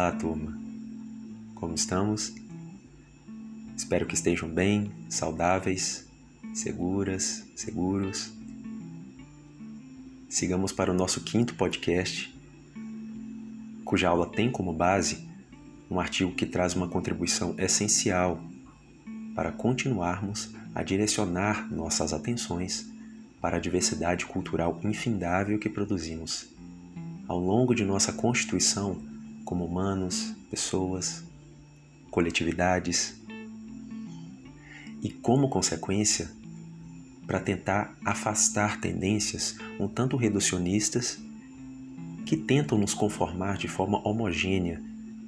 Olá, turma. Como estamos? Espero que estejam bem, saudáveis, seguras, seguros. Sigamos para o nosso quinto podcast, cuja aula tem como base um artigo que traz uma contribuição essencial para continuarmos a direcionar nossas atenções para a diversidade cultural infindável que produzimos ao longo de nossa constituição como humanos, pessoas, coletividades e, como consequência, para tentar afastar tendências um tanto reducionistas que tentam nos conformar de forma homogênea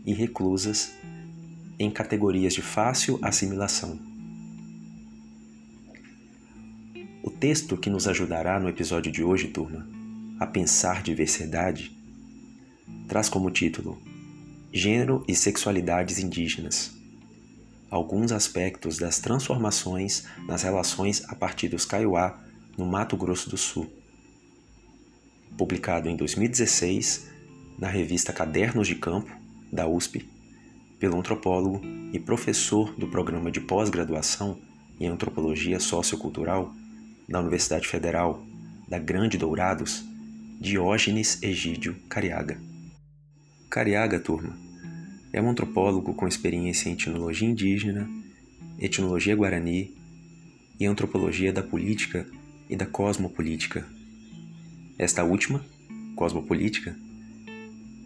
e reclusas em categorias de fácil assimilação. O texto que nos ajudará no episódio de hoje, turma, a pensar diversidade, traz como título Gênero e Sexualidades Indígenas. Alguns aspectos das transformações nas relações a partir dos Kaiowá no Mato Grosso do Sul. Publicado em 2016 na revista Cadernos de Campo, da USP, pelo antropólogo e professor do programa de pós-graduação em Antropologia Sociocultural da Universidade Federal da Grande Dourados, Diógenes Egídio Cariaga. Cariaga, turma, é um antropólogo com experiência em etnologia indígena, etnologia guarani e antropologia da política e da cosmopolítica. Esta última, cosmopolítica,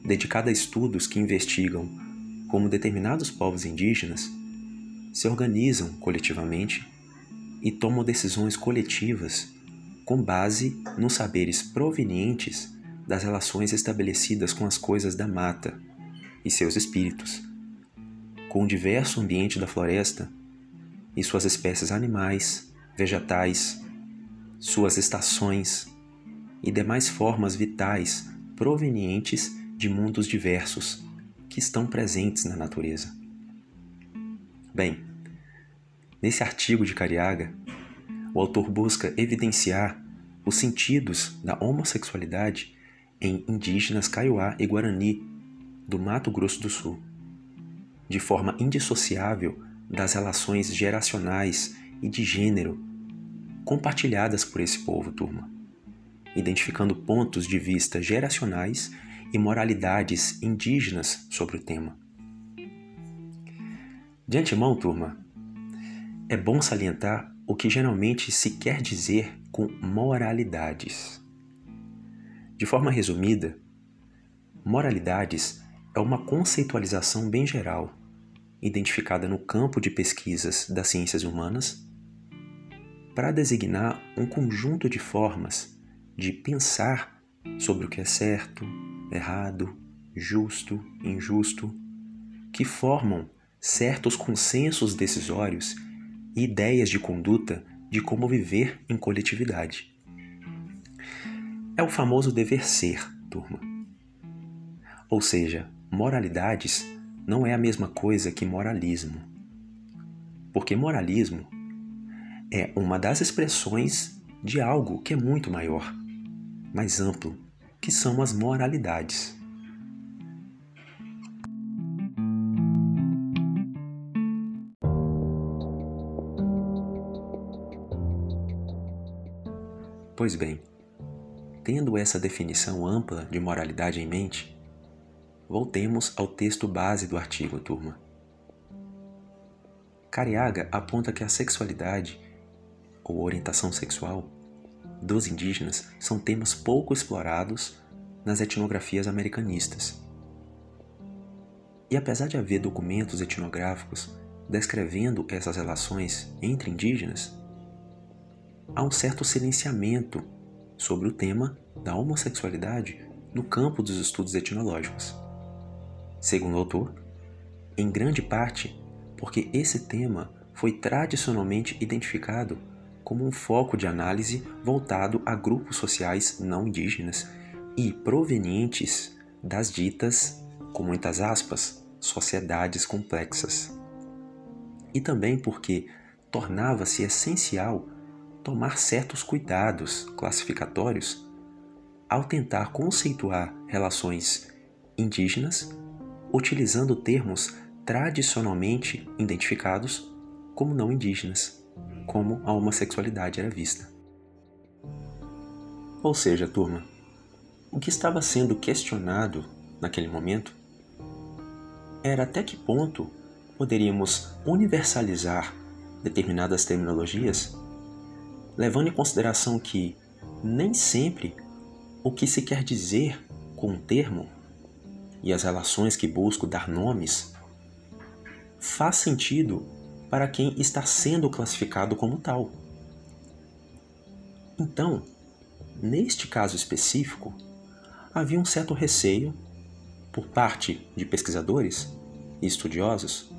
dedicada a estudos que investigam como determinados povos indígenas se organizam coletivamente e tomam decisões coletivas com base nos saberes provenientes das relações estabelecidas com as coisas da mata e seus espíritos, com o diverso ambiente da floresta e suas espécies animais, vegetais, suas estações e demais formas vitais provenientes de mundos diversos que estão presentes na natureza. Bem, nesse artigo de Cariaga, o autor busca evidenciar os sentidos da homossexualidade em indígenas Kaiowá e Guarani do Mato Grosso do Sul, de forma indissociável das relações geracionais e de gênero compartilhadas por esse povo, turma, identificando pontos de vista geracionais e moralidades indígenas sobre o tema. De antemão, turma, é bom salientar o que geralmente se quer dizer com moralidades. De forma resumida, moralidades é uma conceitualização bem geral, identificada no campo de pesquisas das ciências humanas, para designar um conjunto de formas de pensar sobre o que é certo, errado, justo, injusto, que formam certos consensos decisórios e ideias de conduta de como viver em coletividade. É o famoso dever ser, turma. Ou seja, moralidades não é a mesma coisa que moralismo. Porque moralismo é uma das expressões de algo que é muito maior, mais amplo, que são as moralidades. Pois bem, Tendo essa definição ampla de moralidade em mente, voltemos ao texto base do artigo, turma. Cariaga aponta que a sexualidade ou orientação sexual dos indígenas são temas pouco explorados nas etnografias americanistas. E apesar de haver documentos etnográficos descrevendo essas relações entre indígenas, há um certo silenciamento sobre o tema da homossexualidade no campo dos estudos etnológicos. Segundo o autor, em grande parte porque esse tema foi tradicionalmente identificado como um foco de análise voltado a grupos sociais não indígenas e provenientes das ditas, com muitas aspas, sociedades complexas. E também porque tornava-se essencial tomar certos cuidados classificatórios ao tentar conceituar relações indígenas utilizando termos tradicionalmente identificados como não indígenas, como a homossexualidade era vista. Ou seja, turma, o que estava sendo questionado naquele momento era até que ponto poderíamos universalizar determinadas terminologias, levando em consideração que nem sempre o que se quer dizer com um termo e as relações que busco dar nomes faz sentido para quem está sendo classificado como tal. Então, neste caso específico, havia um certo receio por parte de pesquisadores e estudiosos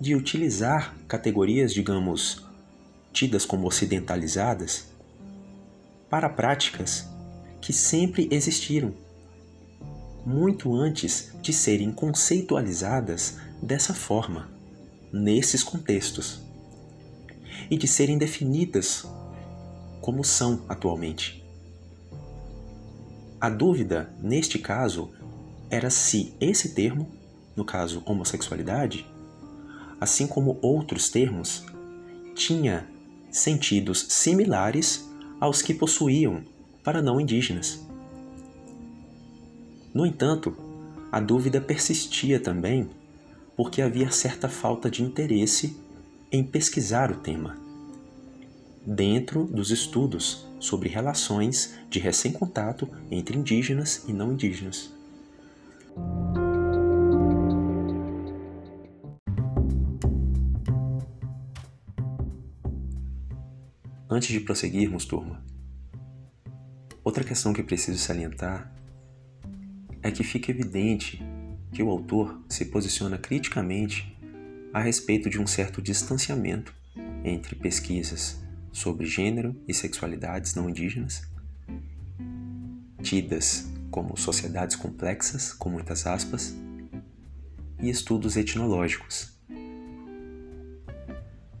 de utilizar categorias, digamos, tidas como ocidentalizadas, para práticas que sempre existiram, muito antes de serem conceitualizadas dessa forma, nesses contextos, e de serem definidas como são atualmente. A dúvida, neste caso, era se esse termo, no caso homossexualidade, assim como outros termos, tinha sentidos similares aos que possuíam para não indígenas. No entanto, a dúvida persistia também porque havia certa falta de interesse em pesquisar o tema. Dentro dos estudos sobre relações de recém-contato entre indígenas e não indígenas. Antes de prosseguirmos, turma, outra questão que preciso salientar é que fica evidente que o autor se posiciona criticamente a respeito de um certo distanciamento entre pesquisas sobre gênero e sexualidades não indígenas, tidas como sociedades complexas, com muitas aspas, e estudos etnológicos.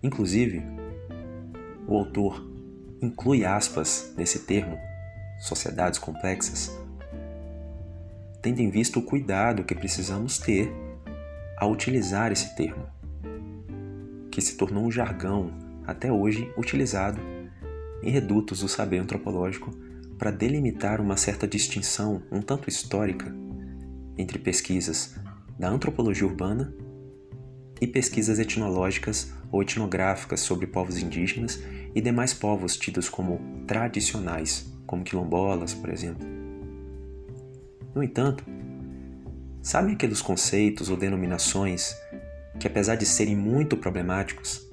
Inclusive, o autor inclui aspas nesse termo, sociedades complexas, tendo em vista o cuidado que precisamos ter ao utilizar esse termo, que se tornou um jargão até hoje utilizado em redutos do saber antropológico para delimitar uma certa distinção um tanto histórica entre pesquisas da antropologia urbana e pesquisas etnológicas ou etnográficas sobre povos indígenas e demais povos tidos como tradicionais, como quilombolas, por exemplo. No entanto, sabem aqueles conceitos ou denominações que, apesar de serem muito problemáticos,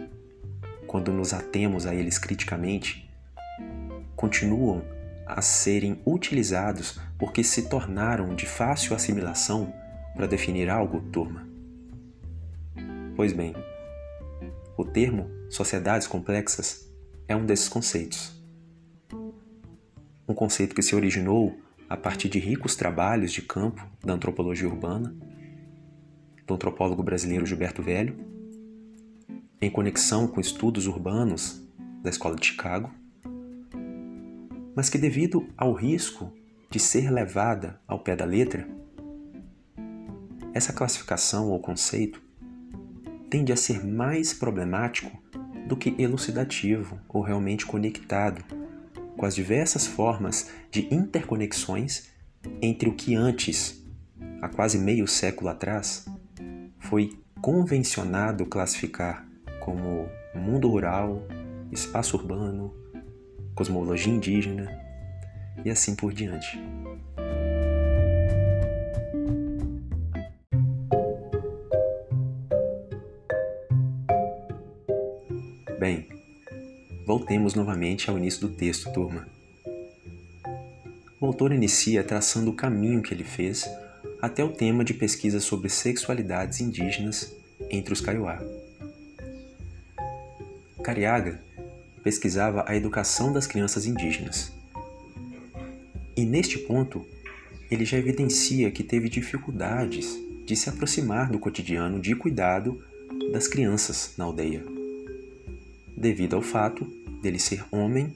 quando nos atemos a eles criticamente, continuam a serem utilizados porque se tornaram de fácil assimilação para definir algo, turma? Pois bem, o termo sociedades complexas é um desses conceitos. Um conceito que se originou a partir de ricos trabalhos de campo da antropologia urbana, do antropólogo brasileiro Gilberto Velho, em conexão com estudos urbanos da Escola de Chicago, mas que, devido ao risco de ser levada ao pé da letra, essa classificação ou conceito tende a ser mais problemático do que elucidativo ou realmente conectado com as diversas formas de interconexões entre o que antes, há quase meio século atrás, foi convencionado classificar como mundo rural, espaço urbano, cosmologia indígena e assim por diante. Bem, voltemos novamente ao início do texto, turma. O autor inicia traçando o caminho que ele fez até o tema de pesquisa sobre sexualidades indígenas entre os Kaiowá. Cariaga pesquisava a educação das crianças indígenas. E neste ponto, ele já evidencia que teve dificuldades de se aproximar do cotidiano de cuidado das crianças na aldeia devido ao fato dele ser homem,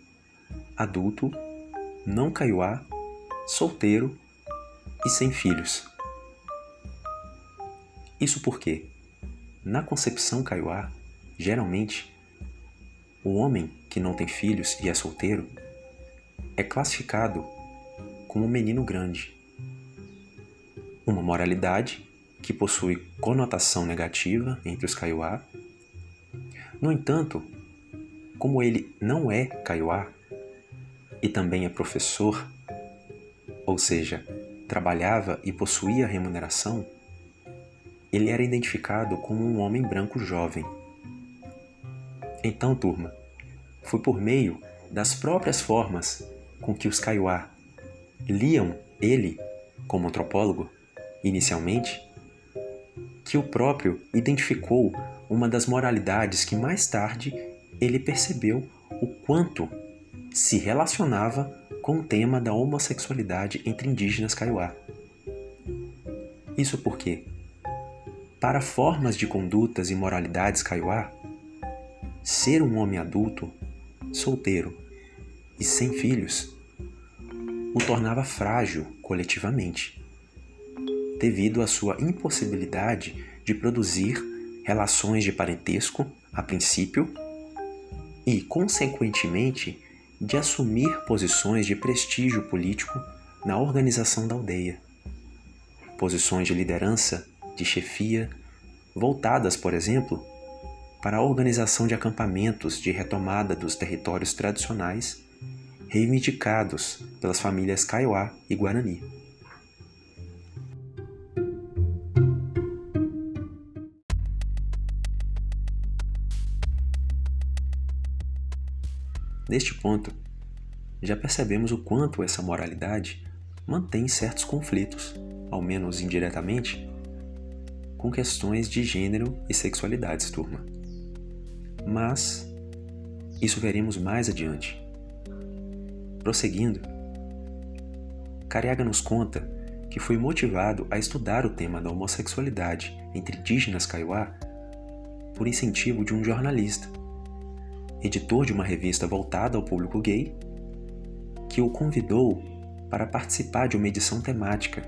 adulto, não caiuá, solteiro e sem filhos. Isso porque, na concepção kaiowá, geralmente, o homem que não tem filhos e é solteiro é classificado como um menino grande. Uma moralidade que possui conotação negativa entre os kaiowá. No entanto, como ele não é kaiowá e também é professor, ou seja, trabalhava e possuía remuneração, ele era identificado como um homem branco jovem. Então, turma, foi por meio das próprias formas com que os Kaiowá liam ele como antropólogo, inicialmente, que o próprio identificou uma das moralidades que mais tarde ele percebeu o quanto se relacionava com o tema da homossexualidade entre indígenas Kaiowá. Isso porque, para formas de condutas e moralidades Kaiowá, ser um homem adulto, solteiro e sem filhos o tornava frágil coletivamente, devido à sua impossibilidade de produzir relações de parentesco a princípio e, consequentemente, de assumir posições de prestígio político na organização da aldeia. Posições de liderança, de chefia, voltadas, por exemplo, para a organização de acampamentos de retomada dos territórios tradicionais reivindicados pelas famílias Kaiowá e Guarani. Neste ponto, já percebemos o quanto essa moralidade mantém certos conflitos, ao menos indiretamente, com questões de gênero e sexualidades, turma. Mas isso veremos mais adiante. Prosseguindo, Cariaga nos conta que foi motivado a estudar o tema da homossexualidade entre indígenas kaiowá por incentivo de um jornalista editor de uma revista voltada ao público gay, que o convidou para participar de uma edição temática,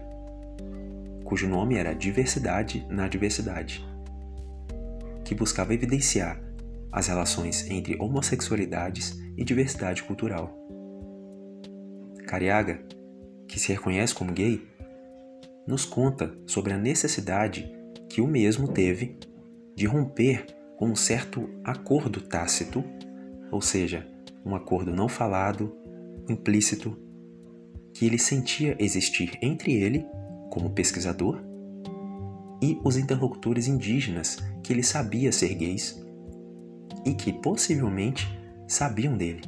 cujo nome era Diversidade na Diversidade, que buscava evidenciar as relações entre homossexualidades e diversidade cultural. Cariaga, que se reconhece como gay, nos conta sobre a necessidade que o mesmo teve de romper com um certo acordo tácito ou seja, um acordo não falado, implícito, que ele sentia existir entre ele, como pesquisador, e os interlocutores indígenas que ele sabia ser gays e que possivelmente sabiam dele,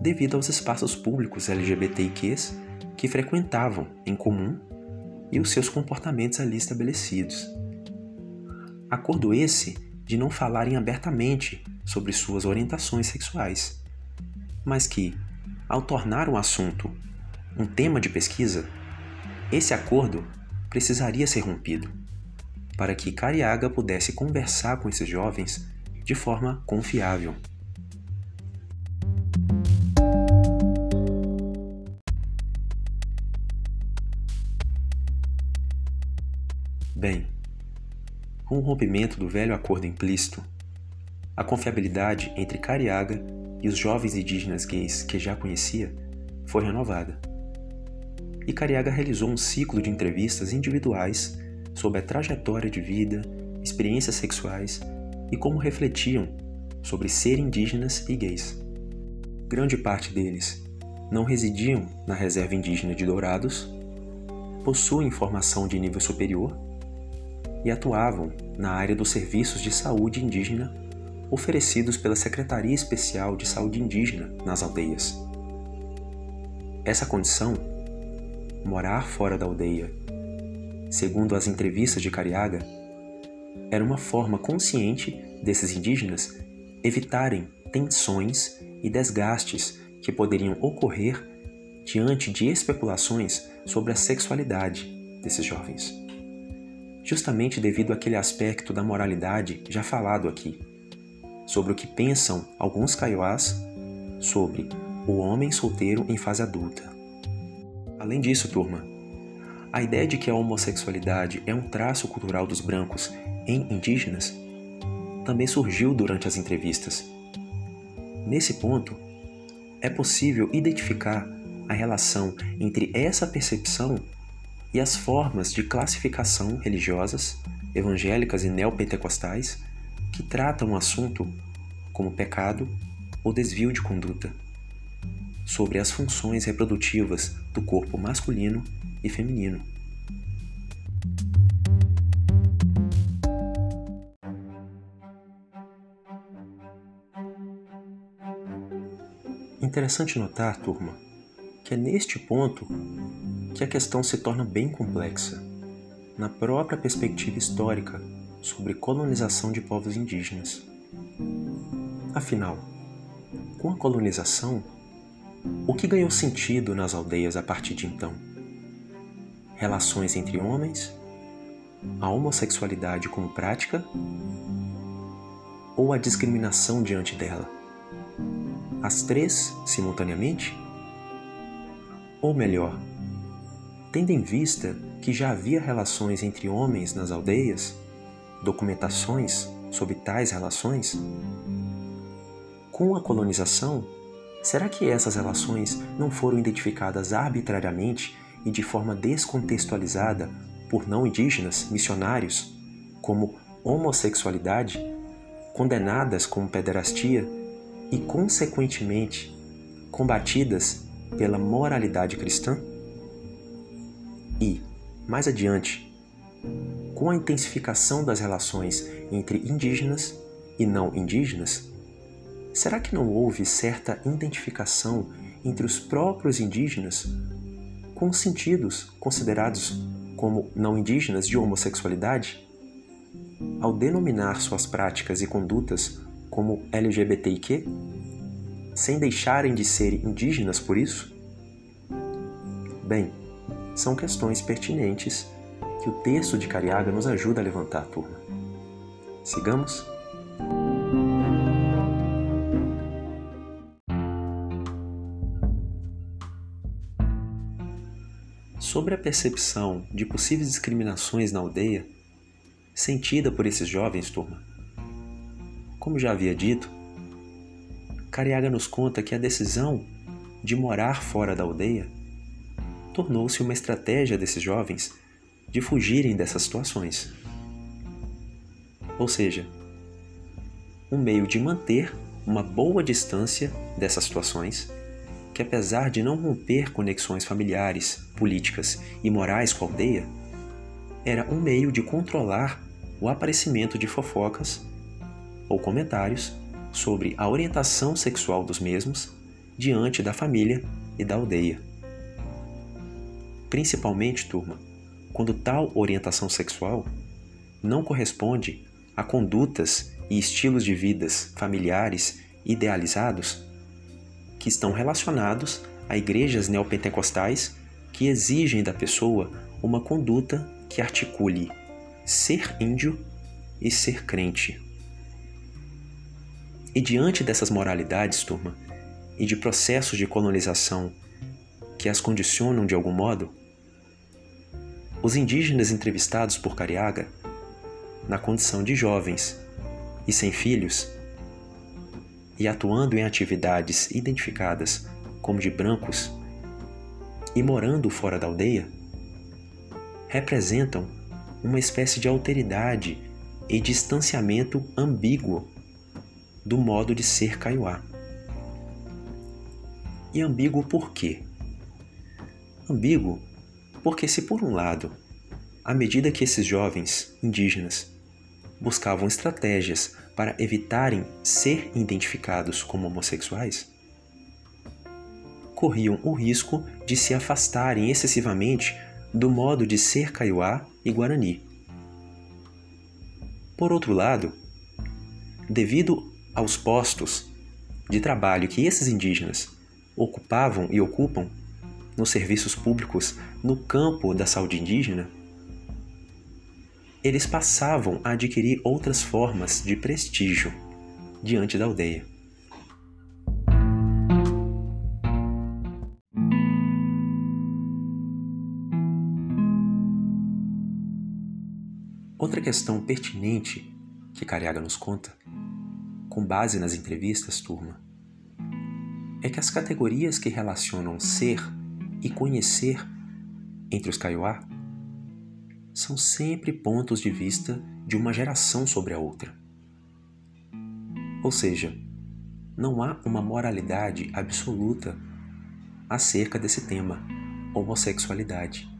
devido aos espaços públicos LGBTIQs que frequentavam em comum e os seus comportamentos ali estabelecidos. Acordo esse de não falarem abertamente sobre suas orientações sexuais, mas que, ao tornar o assunto um tema de pesquisa, esse acordo precisaria ser rompido para que Cariaga pudesse conversar com esses jovens de forma confiável. Bem, o rompimento do velho acordo implícito, a confiabilidade entre Cariaga e os jovens indígenas gays que já conhecia foi renovada. E Cariaga realizou um ciclo de entrevistas individuais sobre a trajetória de vida, experiências sexuais e como refletiam sobre ser indígenas e gays. Grande parte deles não residiam na reserva indígena de Dourados, possuem formação de nível superior e atuavam na área dos serviços de saúde indígena oferecidos pela Secretaria Especial de Saúde Indígena nas aldeias. Essa condição, morar fora da aldeia, segundo as entrevistas de Cariaga, era uma forma consciente desses indígenas evitarem tensões e desgastes que poderiam ocorrer diante de especulações sobre a sexualidade desses jovens. Justamente devido àquele aspecto da moralidade já falado aqui, sobre o que pensam alguns kaiowás sobre o homem solteiro em fase adulta. Além disso, turma, a ideia de que a homossexualidade é um traço cultural dos brancos em indígenas também surgiu durante as entrevistas. Nesse ponto, é possível identificar a relação entre essa percepção e as formas de classificação religiosas, evangélicas e neopentecostais que tratam o assunto como pecado ou desvio de conduta, sobre as funções reprodutivas do corpo masculino e feminino. Interessante notar, turma, é neste ponto que a questão se torna bem complexa, na própria perspectiva histórica sobre colonização de povos indígenas. Afinal, com a colonização, o que ganhou sentido nas aldeias a partir de então? relações entre homens, a homossexualidade como prática ou a discriminação diante dela? As três simultaneamente? Ou melhor, tendo em vista que já havia relações entre homens nas aldeias, documentações sobre tais relações, com a colonização, será que essas relações não foram identificadas arbitrariamente e de forma descontextualizada por não indígenas missionários como homossexualidade, condenadas como pederastia e, consequentemente, combatidas pela moralidade cristã? E, mais adiante, com a intensificação das relações entre indígenas e não indígenas, será que não houve certa identificação entre os próprios indígenas com sentidos considerados como não indígenas de homossexualidade, ao denominar suas práticas e condutas como LGBTIQ, sem deixarem de ser indígenas por isso? Bem, são questões pertinentes que o texto de Cariaga nos ajuda a levantar, turma. Sigamos? sobre a percepção de possíveis discriminações na aldeia sentida por esses jovens, turma. Como já havia dito, Cariaga nos conta que a decisão de morar fora da aldeia tornou-se uma estratégia desses jovens de fugirem dessas situações. Ou seja, um meio de manter uma boa distância dessas situações que, apesar de não romper conexões familiares, políticas e morais com a aldeia, era um meio de controlar o aparecimento de fofocas ou comentários sobre a orientação sexual dos mesmos diante da família e da aldeia. Principalmente, turma, quando tal orientação sexual não corresponde a condutas e estilos de vidas familiares idealizados que estão relacionados a igrejas neopentecostais que exigem da pessoa uma conduta que articule ser índio e ser crente. E diante dessas moralidades, turma, e de processos de colonização que as condicionam de algum modo, os indígenas entrevistados por Cariaga, na condição de jovens e sem filhos, e atuando em atividades identificadas como de brancos e morando fora da aldeia, representam uma espécie de alteridade e distanciamento ambíguo do modo de ser Kaiowá. E ambíguo por quê? Ambíguo porque, se por um lado, à medida que esses jovens indígenas buscavam estratégias para evitarem ser identificados como homossexuais, corriam o risco de se afastarem excessivamente do modo de ser Kaiowá e Guarani. Por outro lado, devido aos postos de trabalho que esses indígenas ocupavam e ocupam nos serviços públicos no campo da saúde indígena, eles passavam a adquirir outras formas de prestígio diante da aldeia. Outra questão pertinente que Cariaga nos conta, com base nas entrevistas, turma, é que as categorias que relacionam ser e conhecer entre os Kaiowá são sempre pontos de vista de uma geração sobre a outra. Ou seja, não há uma moralidade absoluta acerca desse tema, homossexualidade,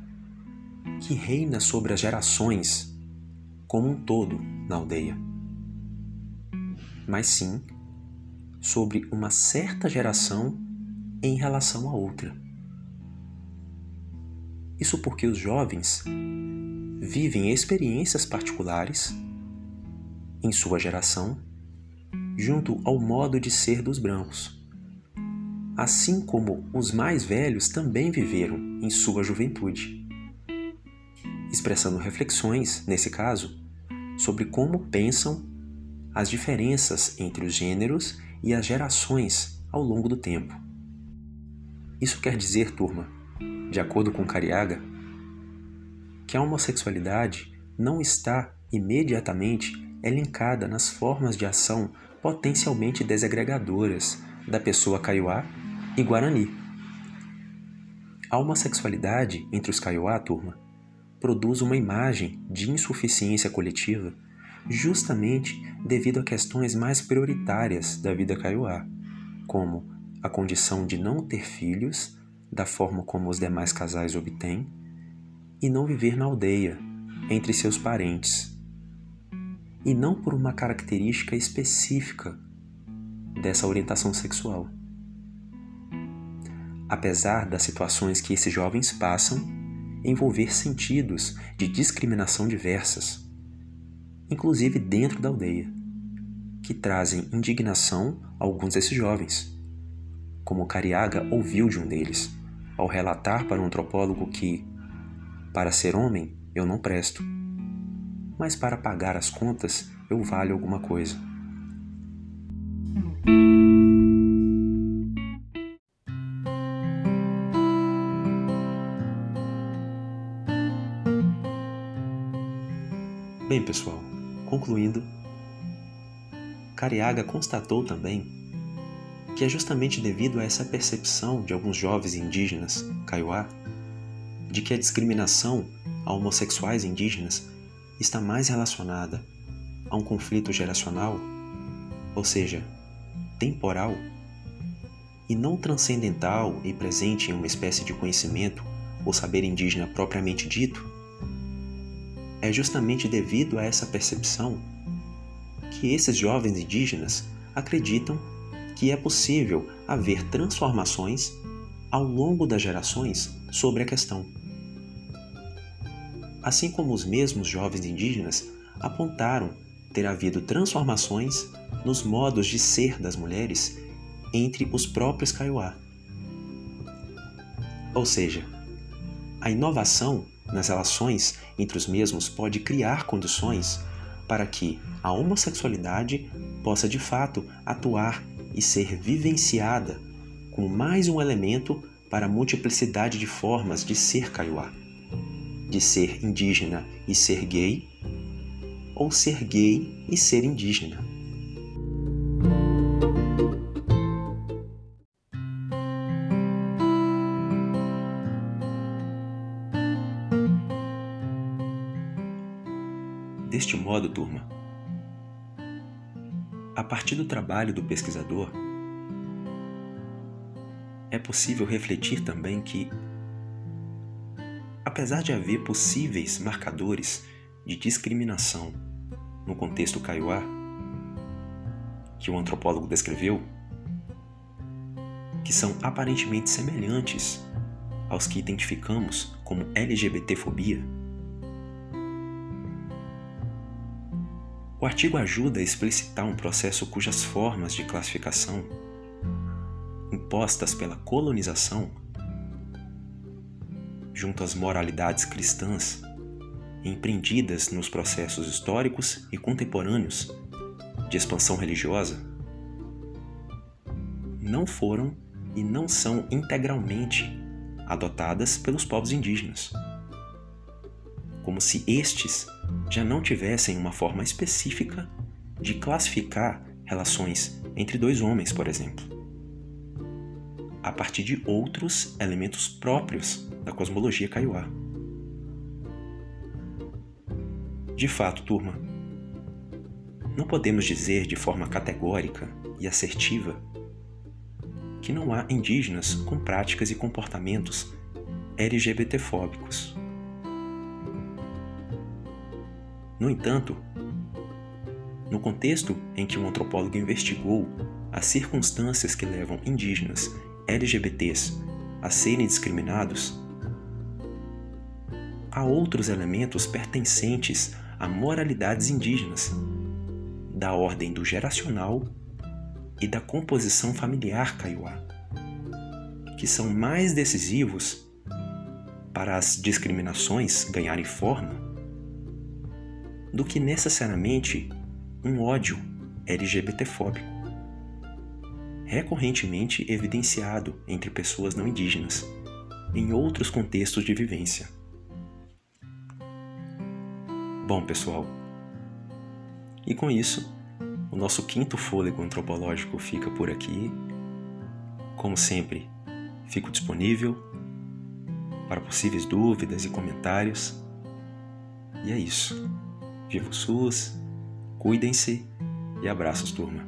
que reina sobre as gerações como um todo na aldeia, mas sim sobre uma certa geração em relação a outra. Isso porque os jovens vivem experiências particulares em sua geração junto ao modo de ser dos brancos, assim como os mais velhos também viveram em sua juventude, expressando reflexões, nesse caso, sobre como pensam as diferenças entre os gêneros e as gerações ao longo do tempo. Isso quer dizer, turma, de acordo com Cariaga, que a homossexualidade não está imediatamente elencada nas formas de ação potencialmente desagregadoras da pessoa Kaiowá e Guarani. A homossexualidade entre os Kaiowá, turma, produz uma imagem de insuficiência coletiva justamente devido a questões mais prioritárias da vida Kaiowá, como a condição de não ter filhos da forma como os demais casais obtêm e não viver na aldeia, entre seus parentes, e não por uma característica específica dessa orientação sexual. Apesar das situações que esses jovens passam envolver sentidos de discriminação diversas, inclusive dentro da aldeia, que trazem indignação a alguns desses jovens, como Cariaga ouviu de um deles, ao relatar para um antropólogo que, para ser homem, eu não presto, mas para pagar as contas eu valho alguma coisa. Bem, pessoal, Concluindo, Cariaga constatou também que é justamente devido a essa percepção de alguns jovens indígenas, Kaiowá, de que a discriminação a homossexuais indígenas está mais relacionada a um conflito geracional, ou seja, temporal, e não transcendental e presente em uma espécie de conhecimento ou saber indígena propriamente dito, é justamente devido a essa percepção que esses jovens indígenas acreditam que é possível haver transformações ao longo das gerações sobre a questão. Assim como os mesmos jovens indígenas apontaram ter havido transformações nos modos de ser das mulheres entre os próprios Kaiowá. Ou seja, a inovação nas relações entre os mesmos pode criar condições para que a homossexualidade possa de fato atuar e ser vivenciada como mais um elemento para a multiplicidade de formas de ser kaiowá, de ser indígena e ser gay, ou ser gay e ser indígena. Modo, turma, a partir do trabalho do pesquisador, é possível refletir também que, apesar de haver possíveis marcadores de discriminação no contexto kaiowá, que o antropólogo descreveu, que são aparentemente semelhantes aos que identificamos como LGBTfobia, O artigo ajuda a explicitar um processo cujas formas de classificação, impostas pela colonização, junto às moralidades cristãs, empreendidas nos processos históricos e contemporâneos de expansão religiosa, não foram e não são integralmente adotadas pelos povos indígenas, como se estes já não tivessem uma forma específica de classificar relações entre dois homens, por exemplo, a partir de outros elementos próprios da cosmologia Kaiowá. De fato, turma, não podemos dizer de forma categórica e assertiva que não há indígenas com práticas e comportamentos LGBTfóbicos. No entanto, no contexto em que o antropólogo investigou as circunstâncias que levam indígenas LGBTs a serem discriminados, há outros elementos pertencentes a moralidades indígenas, da ordem do geracional e da composição familiar kaiowá, que são mais decisivos para as discriminações ganharem forma do que necessariamente um ódio LGBTfóbico, recorrentemente evidenciado entre pessoas não indígenas em outros contextos de vivência. Bom, pessoal, e com isso, o nosso quinto fôlego antropológico fica por aqui. Como sempre, fico disponível para possíveis dúvidas e comentários. E é isso. Viva o SUS, cuidem-se e abraços, turma.